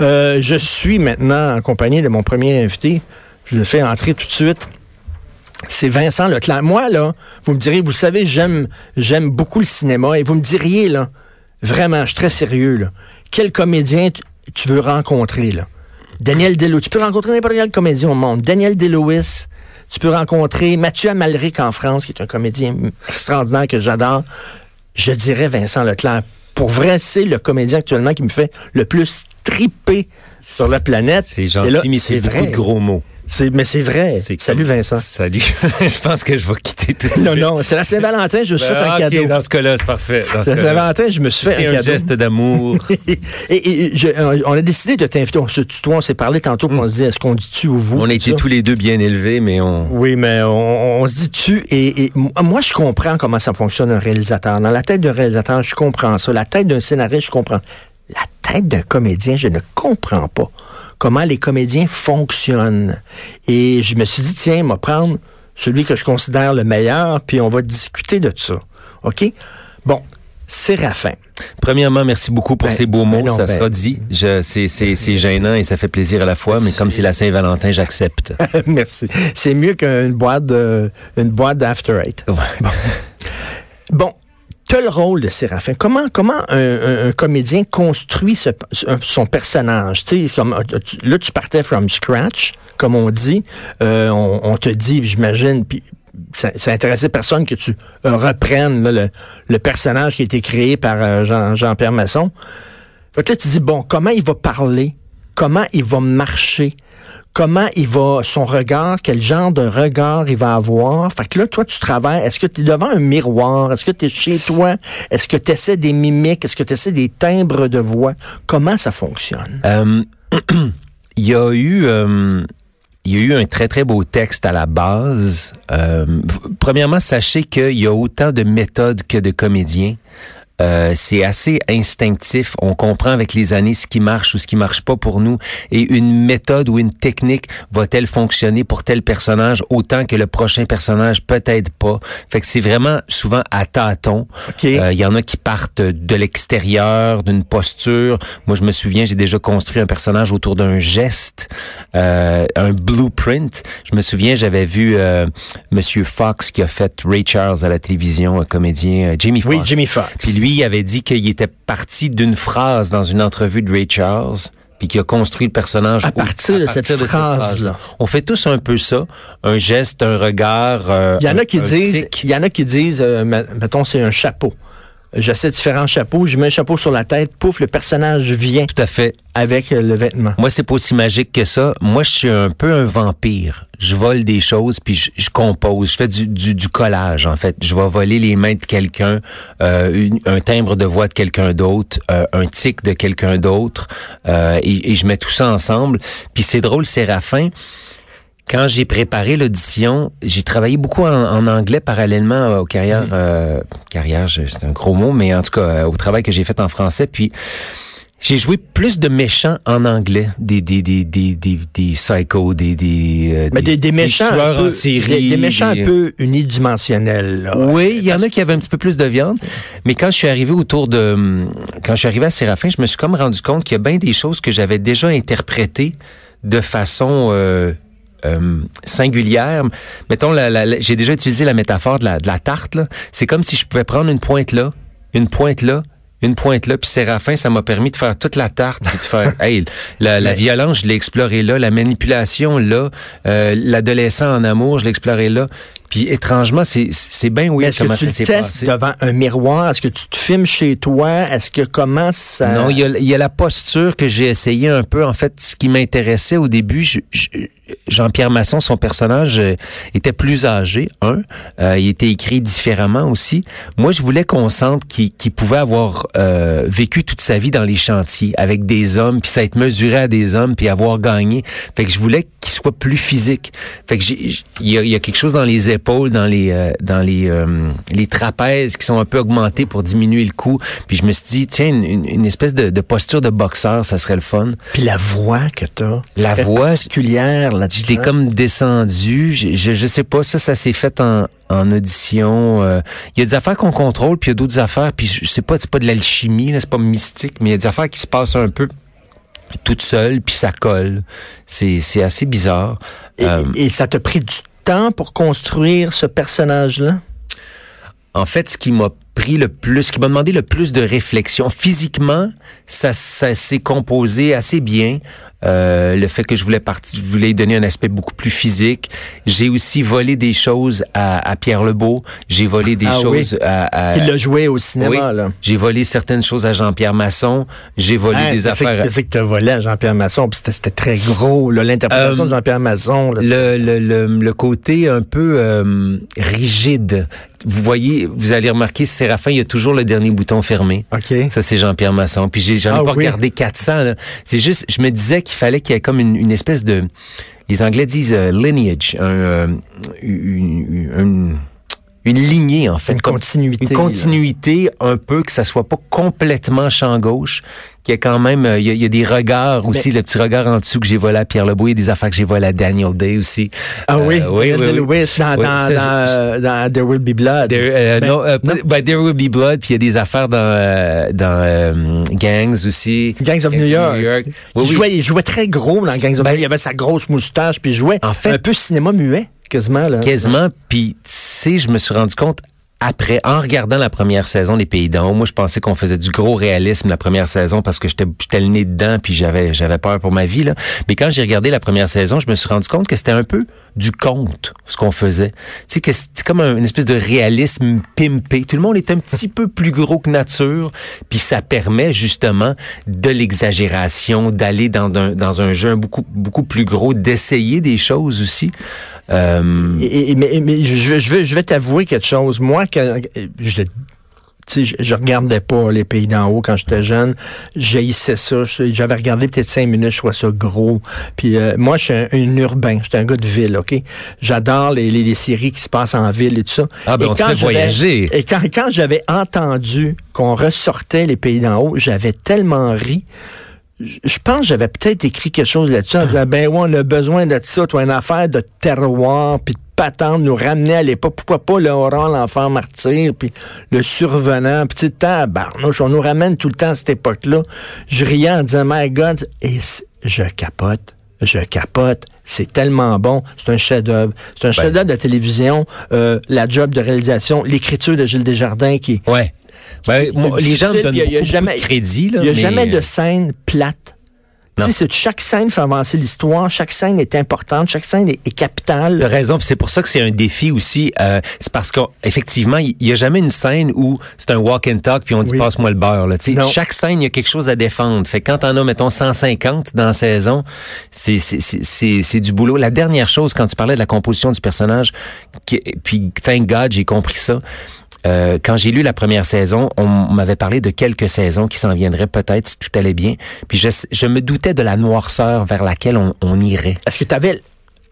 Euh, je suis maintenant en compagnie de mon premier invité. Je le fais entrer tout de suite. C'est Vincent Leclerc. Moi, là, vous me direz, vous savez, j'aime, j'aime beaucoup le cinéma et vous me diriez, là, vraiment, je suis très sérieux, là. Quel comédien tu veux rencontrer, là? Daniel Delouis. Tu peux rencontrer n'importe quel comédien au monde. Daniel Delouis. Tu peux rencontrer Mathieu Amalric en France, qui est un comédien extraordinaire que j'adore. Je dirais Vincent Leclerc. Pour vrai, c'est le comédien actuellement qui me fait le plus triper sur la planète. C'est gentil, mais c'est beaucoup de gros mots mais c'est vrai. Salut Vincent. Salut. je pense que je vais quitter tout Non, non, c'est la Saint-Valentin, je me suis fait un ben, cadeau. Dans ce cas-là, c'est parfait. C'est la Saint-Valentin, je me suis fait un, cadeau. C'est un geste d'amour. et, on a décidé de t'inviter. On se tutoie, on s'est parlé tantôt, mm. on se dit, est-ce qu'on dit tu ou vous? On était tous les deux bien élevés, mais on... Oui, mais on, se dit tu. Et, moi, je comprends comment ça fonctionne un réalisateur. Dans la tête d'un réalisateur, je comprends ça. La tête d'un scénariste, je comprends. Tête d'un comédien, je ne comprends pas comment les comédiens fonctionnent. Et je me suis dit, tiens, on va prendre celui que je considère le meilleur, puis on va discuter de ça. OK? Bon, Séraphin. Premièrement, merci beaucoup pour ben, ces beaux mots. Ben ça ben, sera dit. C'est gênant et ça fait plaisir à la fois, mais comme c'est la Saint-Valentin, j'accepte. merci. C'est mieux qu'une boîte de, une boîte d'After Eight. Ouais. bon, tu le rôle de Séraphin. Comment, comment un, comédien construit son personnage? euh, là, tu partais from scratch, comme on dit. Euh, on, te dit, j'imagine, puis ça, ça intéressait personne que tu euh, reprennes le, personnage qui a été créé par Jean, Jean-Pierre Masson. Fait que là, tu dis, bon, comment il va parler? Comment il va marcher? Comment il va, son regard, quel genre de regard il va avoir. Fait que là, toi, tu travailles. Est-ce que tu es devant un miroir? Est-ce que tu es chez toi? Est-ce que tu essaies des mimiques? Est-ce que tu essaies des timbres de voix? Comment ça fonctionne? Euh, il y a eu... Euh, il y a eu un très, très beau texte à la base. Euh, premièrement, sachez qu'il y a autant de méthodes que de comédiens. Euh, c'est assez instinctif. On comprend avec les années ce qui marche ou ce qui marche pas pour nous. Et une méthode ou une technique va-t-elle fonctionner pour tel personnage autant que le prochain personnage? Peut-être pas. Fait que c'est vraiment souvent à tâtons. Euh, il y en a qui partent de l'extérieur, d'une posture. Moi, je me souviens, j'ai déjà construit un personnage autour d'un geste, euh, un blueprint. Je me souviens, j'avais vu Monsieur Fox qui a fait Ray Charles à la télévision, un comédien, Jimmy Fox. Oui, Jimmy Fox lui avait dit qu'il était parti d'une phrase dans une entrevue de Ray Charles puis qui a construit le personnage à partir, de, cette phrase-là. On fait tous un peu ça, un geste, un regard. Euh, il y en a qui disent, il y en a qui disent, euh, mettons, c'est un chapeau. J'essaie différents chapeaux, je mets un chapeau sur la tête, pouf, le personnage vient. Tout à fait. Avec euh, le vêtement. Moi, c'est pas aussi magique que ça. Moi, je suis un peu un vampire. Je vole des choses, puis je, compose. Je fais du, du, collage, en fait. Je vais voler les mains de quelqu'un, euh, un timbre de voix de quelqu'un d'autre, euh, un tic de quelqu'un d'autre, et, et, je mets tout ça ensemble. Puis c'est drôle, Séraphin, quand j'ai préparé l'audition, j'ai travaillé beaucoup en, anglais parallèlement aux carrières, euh, carrière, c'est un gros mot, mais en tout cas euh, au travail que j'ai fait en français. Puis j'ai joué plus de méchants en anglais, des des des des des, des psychos, des des, euh, Mais des, des, méchants un peu, des, méchants un peu unidimensionnels. Oui, il y en a qui avaient un petit peu plus de viande, mais quand je suis arrivé autour de quand je suis arrivé à Séraphin, je me suis comme rendu compte qu'il y a bien des choses que j'avais déjà interprétées de façon euh, euh, singulière. Mettons, la, j'ai déjà utilisé la métaphore de la, de la tarte. C'est comme si je pouvais prendre une pointe là, une pointe là, une pointe là, puis Séraphin, ça m'a permis de faire toute la tarte, puis de faire, hey, la, la violence, je l'ai exploré là, la manipulation là, euh, l'adolescent en amour, je l'ai exploré là. Puis étrangement, c'est c'est bien oui. Est-ce que tu le testes devant un miroir? Est-ce que tu te filmes chez toi? Est-ce que comment ça Non, il y a, il y a la posture que j'ai essayé un peu. En fait, ce qui m'intéressait au début, je, Jean-Pierre Masson, son personnage euh, était plus âgé, un. Euh, il était écrit différemment aussi. Moi, je voulais qu'on sente qu'il pouvait avoir euh, vécu toute sa vie dans les chantiers avec des hommes, puis ça être mesuré à des hommes, puis avoir gagné. Fait que je voulais qu'il soit plus physique. Fait que il y a, y a, quelque chose dans les épaules, dans les dans les les trapèzes qui sont un peu augmentés pour diminuer le cou. Puis je me suis dit, tiens, une, une espèce de, de, posture de boxeur, ça serait le fun. Puis la voix que t'as, la voix particulière je l'ai comme descendu. Je, je, sais pas, ça, ça s'est fait en, en audition. Euh, il y a des affaires qu'on contrôle, puis il y a d'autres affaires, puis je sais pas, c'est pas de l'alchimie, c'est pas mystique, mais il y a des affaires qui se passent un peu toute seule, puis ça colle. C'est c'est assez bizarre. Et, Euh, et ça t'a pris du temps pour construire ce personnage-là? En fait, ce qui m'a pris le plus, ce qui m'a demandé le plus de réflexion, physiquement, ça, ça s'est composé assez bien. Euh, le fait que je voulais partir, je voulais donner un aspect beaucoup plus physique. J'ai aussi volé des choses à, à Pierre Lebeau. J'ai volé des Ah choses oui. à, à- Qui l'a joué au cinéma, oui. là. J'ai volé certaines choses à Jean-Pierre Masson. J'ai volé Hein, des affaires. Qu'est-ce que tu volé à Jean-Pierre Masson? Puis C'était c'était très gros, là, l'interprétation Euh, de Jean-Pierre Masson. là. le, le, le, le côté un peu euh, rigide. Vous voyez, vous allez remarquer, Séraphin, il y a toujours le dernier bouton fermé. OK. Ça, c'est Jean-Pierre Masson. Puis j'ai- j'en ai Ah pas oui. regardé 400. là. C'est juste, je me disais qu'il fallait qu'il y ait comme une, une espèce de... Les Anglais disent euh, lineage, un, euh, une, une, une lignée, en fait. Une continuité. Une continuité, un peu, que ça soit pas complètement champ gauche, qu'il y a quand même, euh, il y, a, il y a des regards aussi, le petit regard en dessous que j'ai volé à Pierre Lebeau, il y a des affaires que j'ai volées à Daniel Day aussi. Ah oui, Euh, oui, oui, oui. Day-Lewis dans, Oui, dans, ça, dans, je- dans There Will Be Blood. There, euh, Ben, non, euh, non. ben, There Will Be Blood, puis il y a des affaires dans, euh, dans euh, Gangs aussi. Gangs of New York. Oui, il, oui. Jouait, il jouait très gros dans Gangs of Ben, New York. Il avait sa grosse moustache, puis il jouait En fait- un peu cinéma muet, quasiment. Là. Quasiment. Puis, tu sais, je me suis rendu compte après, en regardant la première saison des Pays d'en haut, moi, je pensais qu'on faisait du gros réalisme la première saison parce que j'étais le nez dedans puis j'avais j'avais peur pour ma vie. Là. Mais quand j'ai regardé la première saison, je me suis rendu compte que c'était un peu du conte, ce qu'on faisait. Tu sais, que c'était comme un- une espèce de réalisme pimpé. Tout le monde est un petit peu plus gros que nature, puis ça permet justement de l'exagération, d'aller dans un, dans un jeu beaucoup, beaucoup plus gros, d'essayer des choses aussi. Euh, Et- et- mais mais je, je vais, je vais t'avouer quelque chose. Moi, quand, je, je, je regardais pas les pays d'en haut quand j'étais jeune. J'haïssais ça. J'avais regardé peut-être cinq minutes, je trouvais ça gros. Puis euh, moi, je suis un, un urbain. J'étais un gars de ville, OK? J'adore les, les, les séries qui se passent en ville et tout ça. Ah, ben, Et on te quand fait voyager. Et quand, quand j'avais entendu qu'on ressortait les pays d'en haut, j'avais tellement ri. Je pense que j'avais peut-être écrit quelque chose là-dessus en disant, ben ouais, on a besoin de ça, toi, une affaire de terroir, puis de patente, nous ramener à l'époque. Pourquoi pas le Oran, l'enfant martyr, puis le survenant, puis tu sais, on nous ramène tout le temps à cette époque-là. Je riais en disant, my God, et je capote. Je capote. C'est tellement bon. C'est un chef-d'œuvre. C'est un chef-d'œuvre de télévision. Euh, la job de réalisation, l'écriture de Gilles Desjardins qui Ouais. Ben, moi, les gens donnent il y a- jamais- de crédit. Il n'y a mais, jamais de scène plate. Tu sais, chaque scène fait avancer l'histoire, chaque scène est importante, chaque scène est, est T'as capitale. raison, c'est pour ça que c'est un défi aussi. Euh, c'est parce qu'effectivement, il y a jamais une scène où c'est un walk and talk puis on dit Oui. passe-moi le beurre. Là. Tu sais, Non. Chaque scène, il y a quelque chose à défendre. Fait que quand t'en as, mettons, 150 dans la saison, c'est du boulot. La dernière chose, quand tu parlais de la composition du personnage, qui, puis thank God, j'ai compris ça. Euh, quand j'ai lu la première saison, on m'avait parlé de quelques saisons qui s'en viendraient peut-être si tout allait bien. Puis je, je me doutais de la noirceur vers laquelle on, on irait. Est-ce que tu avais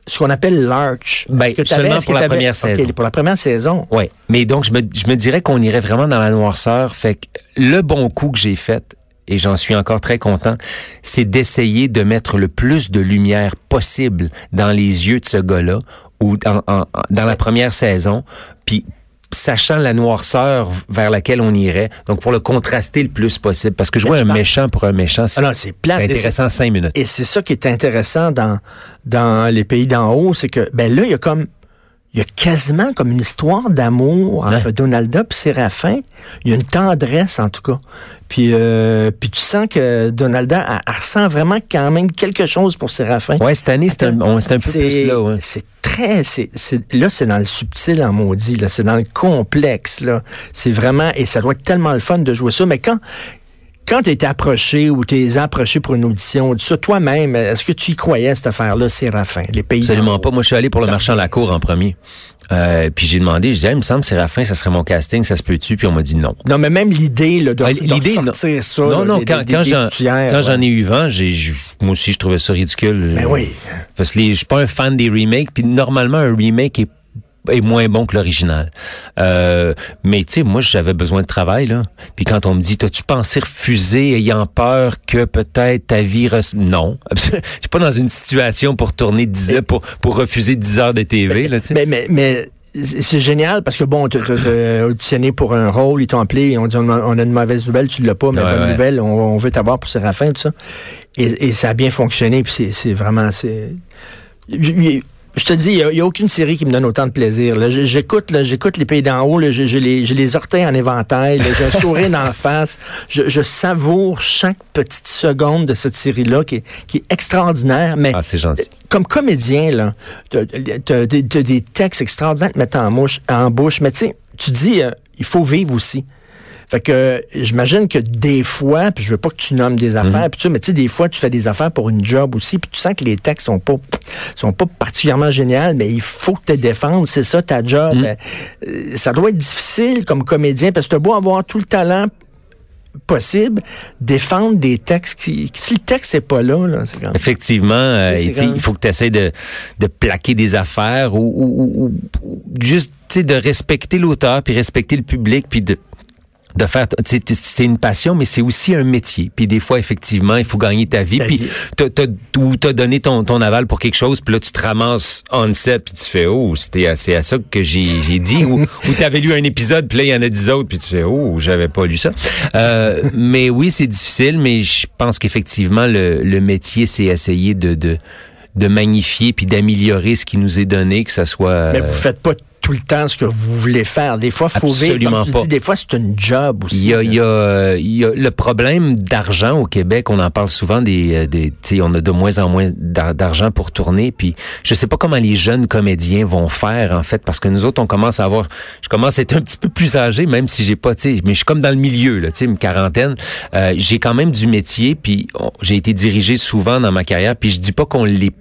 ce qu'on appelle l'arch? Ben, que seulement pour que la première saison. pour la première saison. Oui, mais donc je me, je me dirais qu'on irait vraiment dans la noirceur. Fait que le bon coup que j'ai fait, et j'en suis encore très content, c'est d'essayer de mettre le plus de lumière possible dans les yeux de ce gars-là ou dans, en- en- dans la première saison, puis sachant la noirceur vers laquelle on irait, donc pour le contraster le plus possible, parce que jouer Mais tu un méchant pour un méchant, c'est- intéressant cinq minutes. Et c'est ça qui est intéressant dans, dans les pays d'en haut, c'est que ben là, il y a comme il y a quasiment comme une histoire d'amour entre Ouais. Donalda et Séraphin. Il y a une tendresse, en tout cas. Puis, euh, puis tu sens que Donalda, elle, ressent vraiment quand même quelque chose pour Séraphin. Ouais, cette année, c'est un, peu plus là. Ouais. C'est très, c'est, c'est- là, c'est dans le subtil en maudit. C'est dans le complexe, là. C'est vraiment, et ça doit être tellement le fun de jouer ça. Mais quand, quand tu approché ou tu es approché pour une audition, ça, toi-même, est-ce que tu y croyais, cette affaire-là, Séraphin, les pays Absolument pas. Moi, je suis allé pour le marchand à la cour en premier. Euh, puis j'ai demandé, je disais, il me semble, Séraphin, ça serait mon casting, ça se peut-tu? Puis on m'a dit non. Non, mais même l'idée, là, de, Ah, de l'idée, non. sortir ça. non, là, non, des- quand, des- quand des j'en, ouais. ai eu vent, j'ai, moi aussi, je trouvais ça ridicule. Ben oui. Parce que les- je suis pas un fan des remakes, puis normalement, un remake est est moins bon que l'original. Euh, mais tu sais, moi j'avais besoin de travail là. Puis quand on me dit, t'as-tu pensé refuser ayant peur que peut-être ta vie non, je suis pas dans une situation pour tourner 10 heures, pour pour refuser 10 heures de TV là. Tu sais. Mais, mais, mais c'est génial parce que bon, tu auditionné pour un rôle, ils t'ont appelé, ils ont dit on a une mauvaise nouvelle, tu l'as pas, mais bonne nouvelle, on, veut t'avoir pour Séraphin, tout ça. Et, et, ça a bien fonctionné, puis c'est vraiment, c'est je te dis, il n'y a, aucune série qui me donne autant de plaisir. J'écoute, j'écoute les pays d'en haut, j'ai les, les, orteils en éventail, j'ai un sourire dans la face. Je, savoure chaque petite seconde de cette série-là qui est, qui est extraordinaire. Mais ah, c'est gentil. Comme comédien, là, tu as, des textes extraordinaires te mettre en, mouche, en bouche. Mais tu sais, tu dis, euh, il faut vivre aussi. Fait que j'imagine que des fois, puis je veux pas que tu nommes des mhm. affaires, puis tu mais tu sais, des fois, tu fais des affaires pour une job aussi, puis tu sens que les textes sont pas sont pas particulièrement géniaux, mais il faut que tu défendes, c'est ça ta job. Mhm. Euh, ça doit être difficile comme comédien, parce que tu beau avoir tout le talent possible défendre des textes qui si le texte n'est pas là, là effectivement euh, il faut que tu essaies de, de plaquer des affaires ou, ou, ou juste de respecter l'auteur puis respecter le public puis de de faire c'est une passion mais c'est aussi un métier. Puis des fois effectivement il faut gagner ta vie. Puis t'as ou t'as donné ton ton aval pour quelque chose puis là tu te ramasses on set puis tu fais oh c'était à ça que j'ai j'ai dit. Ou ou t'avais lu un épisode puis là il y en a dix autres puis tu fais oh j'avais pas lu ça. Euh, mais oui c'est difficile mais je pense qu'effectivement le le métier c'est essayer de de de magnifier puis d'améliorer ce qui nous est donné que ça soit mais vous faites pas tout le temps ce que vous voulez faire. Des fois, faut vivre, comme tu pas. Dis, des fois, c'est une job aussi. Il y a, il y a, il y a le problème d'argent au Québec. On en parle souvent des, euh, des on a de moins en moins d'argent pour tourner. Puis, je sais pas comment les jeunes comédiens vont faire en fait, parce que nous autres, on commence à avoir, je commence à être un petit peu plus âgé, même si j'ai pas, tu sais, mais je suis comme dans le milieu, là, tu sais, une quarantaine. Euh, j'ai quand même du métier, puis j'ai été dirigé souvent dans ma carrière. Puis je dis pas qu'on l'est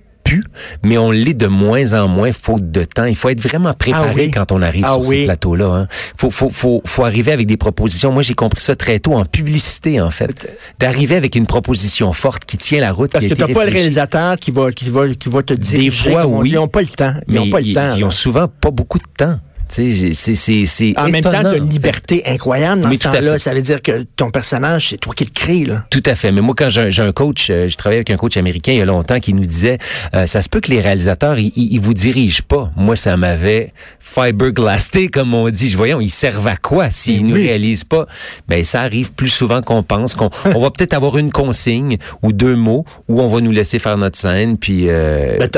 mais on l'est de moins en moins faute de temps. Il faut être vraiment préparé ah quand on arrive ah sur ces plateaux-là. Hein. Faut, faut, faut, faut arriver avec des propositions. Moi, j'ai compris ça très tôt en publicité, en fait. D'arriver avec une proposition forte qui tient la route. Parce que t'as pas le réalisateur qui va, qui va, qui va te dire. Des fois, oui. Ils n'ont pas le temps. Ils n'ont pas le temps. Ils ont souvent pas beaucoup de temps. C'est En même temps, une liberté incroyable dans ce temps-là. Ça veut dire que ton personnage, c'est toi qui le crée. Là. Tout à fait. Mais moi, quand j'ai un coach, euh, je travaillais avec un coach américain il y a longtemps qui nous disait, euh, ça se peut que les réalisateurs, ils, ils vous dirigent pas. Moi, ça m'avait fiberglassé, comme on dit. Voyons, ils servent à quoi s'ils ne réalisent pas? Ben, ça arrive plus souvent qu'on pense. qu'on on va peut-être avoir une consigne ou deux mots où on va nous laisser faire notre scène. Puis, euh, ben,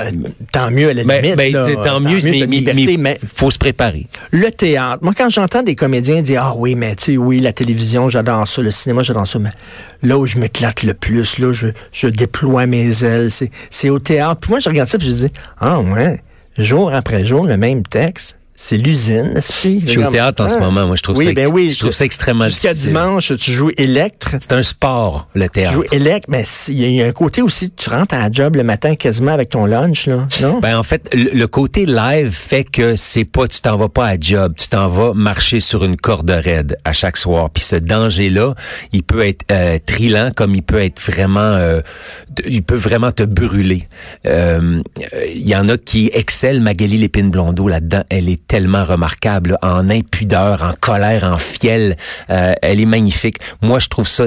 tant mieux à la ben, limite. Ben, tant, mieux, mais, mais faut se préparer. Le théâtre. Moi, quand j'entends des comédiens dire Ah oui, mais tu sais, oui, la télévision, j'adore ça, le cinéma, j'adore ça, mais là où je m'éclate le plus, là, je, je déploie mes ailes, c'est au théâtre. Puis moi, je regarde ça, puis je dis Ah ouais, jour après jour, le même texte c'est l'usine, Je suis au théâtre en ce ah. moment. Moi, je trouve ça, ben oui, je trouve ça extrêmement Jusqu'à dimanche, tu joues électre. C'est un sport, le théâtre. Tu joues électre, mais il y a un côté aussi, tu rentres à la job le matin quasiment avec ton lunch, là, non? Ben, en fait, le, côté live fait que c'est pas, tu t'en vas pas à job, tu t'en vas marcher sur une corde raide à chaque soir. Puis ce danger-là, il peut être euh, trilant comme il peut être vraiment, euh, il peut vraiment te brûler. Euh, il y en a qui excellent. Magali Lépine-Blondeau là-dedans, elle est tellement remarquable, en impudeur, en colère, en fiel. Euh, elle est magnifique. Moi, je trouve ça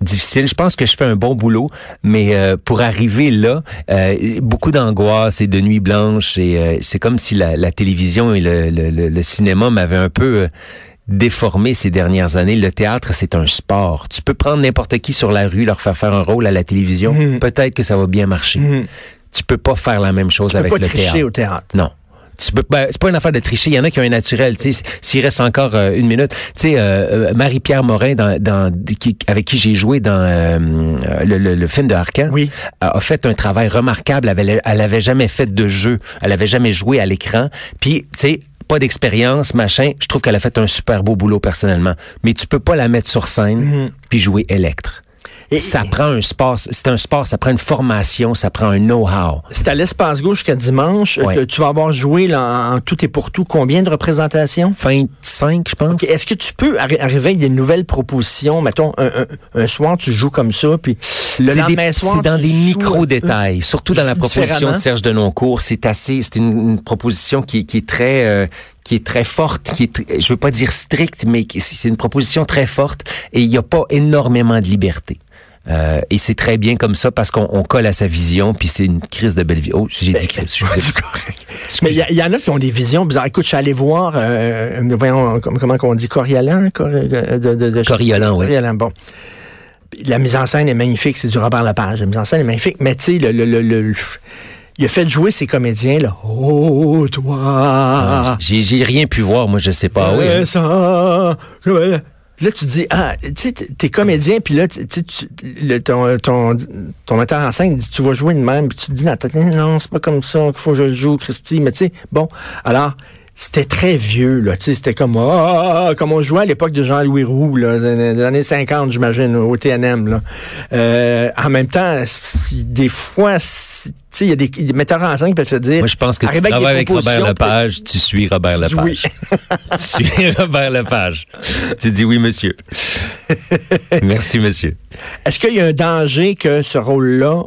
difficile. Je pense que je fais un bon boulot, mais euh, pour arriver là, euh, beaucoup d'angoisse et de nuits blanches. Et c'est comme si la, télévision et le, cinéma m'avaient un peu déformé ces dernières années. Le théâtre, c'est un sport. Tu peux prendre n'importe qui sur la rue, leur faire faire un rôle à la télévision. Mhm. Peut-être que ça va bien marcher. Mhm. Tu peux pas faire la même chose avec le théâtre. au théâtre. Non ben, c'est pas une affaire de tricher. Il y en a qui ont un naturel. S'il reste encore euh, une minute, tu sais, euh, euh, Marie-Pierre Morin, dans, dans avec qui j'ai joué dans le, le, film de Arcan, oui. a fait un travail remarquable. Elle avait, elle avait jamais fait de jeu. Elle avait jamais joué à l'écran. Puis, tu sais, pas d'expérience, machin. Je trouve qu'elle a fait un super beau boulot personnellement. Mais tu peux pas la mettre sur scène mm-hmm. puis jouer ça prend un sport, c'est un sport, ça prend une formation, ça prend un know-how. C'est à l'espace gauche jusqu'à dimanche. Euh, tu vas avoir joué là, en tout et pour tout combien de représentations? 25, je pense. Est-ce que tu peux arriver avec des nouvelles propositions? Mettons, un, soir, tu joues comme ça, puis le lendemain soir, C'est dans des micro-détails, surtout dans la proposition de Serge Denoncourt. C'est assez, c'est une, proposition qui, qui est très... Euh, qui est très forte, qui est, je veux pas dire stricte, mais c'est une proposition très forte et il n'y a pas énormément de liberté. Euh, et c'est très bien comme ça parce qu'on colle à sa vision, puis c'est une crise de belle vie. Oh, j'ai dit crise. Mais il y, en a qui ont des visions bizarres. Écoute, je suis allé voir, euh, voyons, comment on dit, Coriolan? de, de, de, Coriolan, oui. Coriolan, bon la mise en scène est magnifique, c'est du Robert Lepage. La mise en scène est magnifique, mais tu sais, le, le, le, il a fait jouer ses comédiens, là. Oh, toi! Ah, j'ai rien pu voir, moi, je sais pas. Oui. Ça, Là, tu dis, ah, tu sais, t'es comédien, puis là, tu, le, ton, ton, ton metteur en scène dit, tu vas jouer de même, puis tu te dis, non, non c'est pas comme ça qu'il faut que je joue, Christy. Mais tu sais, bon, alors, c'était très vieux, là. C'était comme, ah, comme on jouait à l'époque de Jean-Louis Roux, là, des années 50, j'imagine, au TNM, là. Euh, en même temps, des fois, il y a des, metteurs en scène qui peuvent se dire. Moi, je pense que tu travailles avec Robert Lepage, tu suis Robert Lepage. Oui. tu suis Robert Lepage. Tu dis oui, monsieur. Merci, monsieur. Est-ce qu'il y a un danger que ce rôle-là,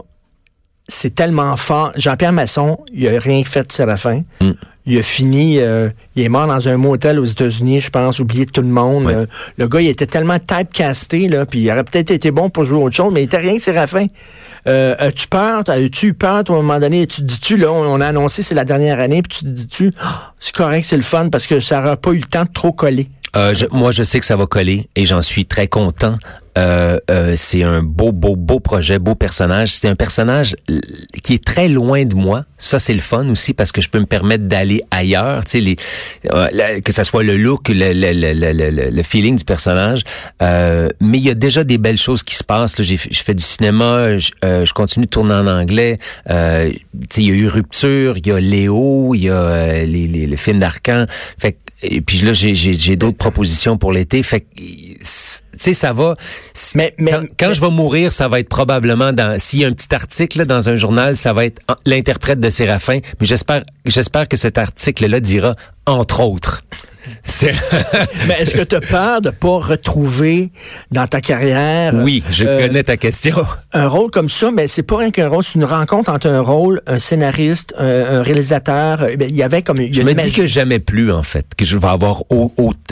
c'est tellement fort. Jean-Pierre Masson, il a rien fait de Séraphin. Mm. Il a fini, euh, il est mort dans un motel aux États-Unis, je pense, oublié de tout le monde. Euh, le gars, il était tellement typecasté, là, puis il aurait peut-être été bon pour jouer autre chose, mais il était rien que Séraphin. Euh, as-tu peur? As-tu eu peur, toi, à un moment donné? Tu dis-tu, là, on, a annoncé c'est la dernière année, puis tu dis-tu, ah, c'est correct, c'est le fun, parce que ça n'aura pas eu le temps de trop coller. Euh, moi, je sais que ça va coller et j'en suis très content. Euh, euh, c'est un beau, beau, beau projet, beau personnage. C'est un personnage qui est très loin de moi. Ça, c'est le fun aussi parce que je peux me permettre d'aller ailleurs. Tu sais, les, euh, que ça soit le look, le, le, le, le feeling du personnage. Euh, mais il y a déjà des belles choses qui se passent. Là, j'ai, je fais du cinéma, je, je continue de tourner en anglais. tu sais, il y a eu Rupture, il y a Léo, il y a les, les, le film d'Arcan. Fait et puis là, j'ai d'autres propositions pour l'été. Fait que, sais, ça va. Mais, mais quand, je vais mourir, ça va être probablement dans. S'il y a un petit article dans un journal, ça va être l'interprète de Séraphin. Mais j'espère, j'espère que cet article-là dira entre autres. Mais est-ce que tu as peur de pas retrouver dans ta carrière Oui, je euh, connais ta question. Un rôle comme ça, mais c'est pas rien qu'un rôle, c'est une rencontre entre un rôle, un scénariste, un, réalisateur. Eh il y avait comme Je me dis que jamais plus en fait, que je vais avoir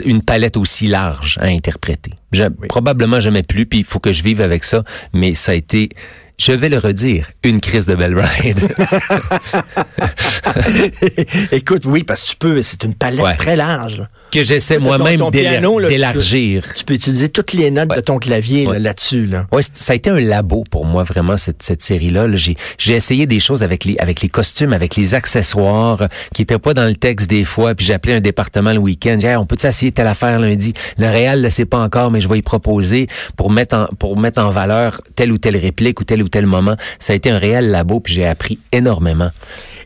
une palette aussi large à interpréter. Probablement jamais plus, puis il faut que je vive avec ça, mais ça a été je vais le redire, une crise de belle ride. Écoute, oui, parce que tu peux, c'est une palette très large. Que j'essaie moi-même d'élargir. Tu, peux utiliser toutes les notes de ton clavier là-dessus. Là, Oui, ça a été un labo pour moi, vraiment, cette, cette série-là. j'ai essayé des choses avec les, avec les costumes, avec les accessoires, qui étaient pas dans le texte des fois. Puis j'ai appelé un département le week-end. J'ai on peut essayer telle affaire lundi? Le Réal ne sait pas encore, mais je vais y proposer pour mettre en, pour mettre en valeur telle ou telle réplique ou telle ou tel moment. Ça a été un réel labo, puis j'ai appris énormément.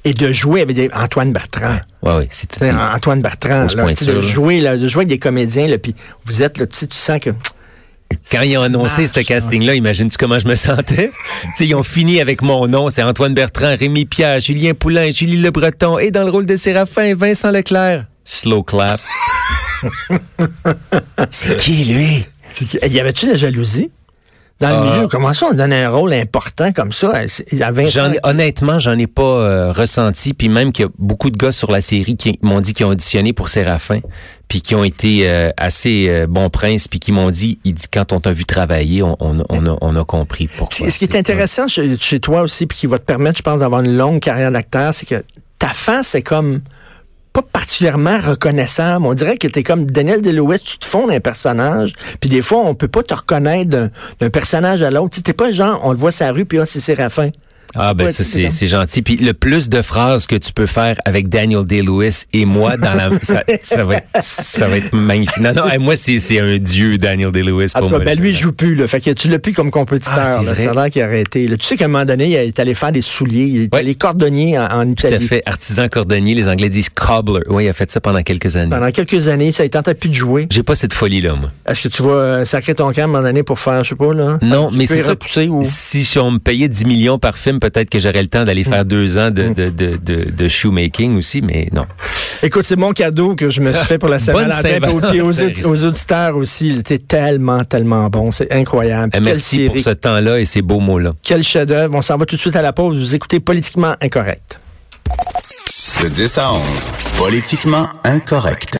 Et de jouer avec Antoine Bertrand. Oui, oui, c'est tout. Antoine Bertrand, là, de, jouer, là, de jouer avec des comédiens, là, puis vous êtes, là, tu sens que... Quand ils ont annoncé ce casting-là, imagine-tu comment je me sentais? ils ont fini avec mon nom. C'est Antoine Bertrand, Rémi Pierre, Julien Poulain, Julie Le Breton et dans le rôle de Séraphin, Vincent Leclerc. Slow clap. c'est qui, lui? Y avait-tu la jalousie? Dans le milieu. Ah. Comment ça, on donne un rôle important comme ça à Vincent? honnêtement, j'en ai pas euh, ressenti. Puis même qu'il y a beaucoup de gars sur la série qui m'ont dit qu'ils ont auditionné pour Séraphin, puis qui ont été euh, assez euh, bons princes, puis qui m'ont dit, il dit, quand on t'a vu travailler, on, on, a, on a compris pourquoi. Ce qui est intéressant chez, chez toi aussi, puis qui va te permettre, je pense, d'avoir une longue carrière d'acteur, c'est que ta face est comme pas particulièrement reconnaissable. On dirait que tu es comme Daniel Delouis, tu te fonds d'un personnage, puis des fois, on peut pas te reconnaître d'un personnage à l'autre. T'es pas genre, on le voit sa rue, puis c'est Séraphin. Ah ben ça c'est gentil. Puis le plus de phrases que tu peux faire avec Daniel Day-Lewis et moi dans la ça, ça, va être ça va être magnifique. Non non, moi c'est un dieu Daniel Day-Lewis pour moi. Ben lui il joue plus là. Fait que tu l'as plus comme compétiteur. Ah, là. Ça a l'air qu'il a arrêté. Tu sais qu'à un moment donné il est allé faire des souliers. Il est allé cordonnier en, en Italie. Tout à fait. Artisan cordonnier. Les Anglais disent cobbler. Oui, il a fait ça pendant quelques années. Pendant quelques années, ça il tentait plus de jouer. J'ai pas cette folie là moi. Est-ce que tu vas euh, sacrer ton camp à un moment donné pour faire je sais pas là? Non, mais c'est ça. Ou... Si on me payait 10 millions par film, peut-être que j'aurais le temps d'aller faire deux ans de, de, de, de, shoemaking aussi, mais non. Écoute, c'est mon cadeau que je me suis fait pour la Saint-Valentin. Et aux, aux, auditeurs aussi, il était tellement, tellement bon. C'est incroyable. Eh, merci pour ce temps-là et ces beaux mots-là. Quel chef-d'œuvre. On s'en va tout de suite à la pause. Vous écoutez Politiquement Incorrect. De 10 à 11, Politiquement Incorrect.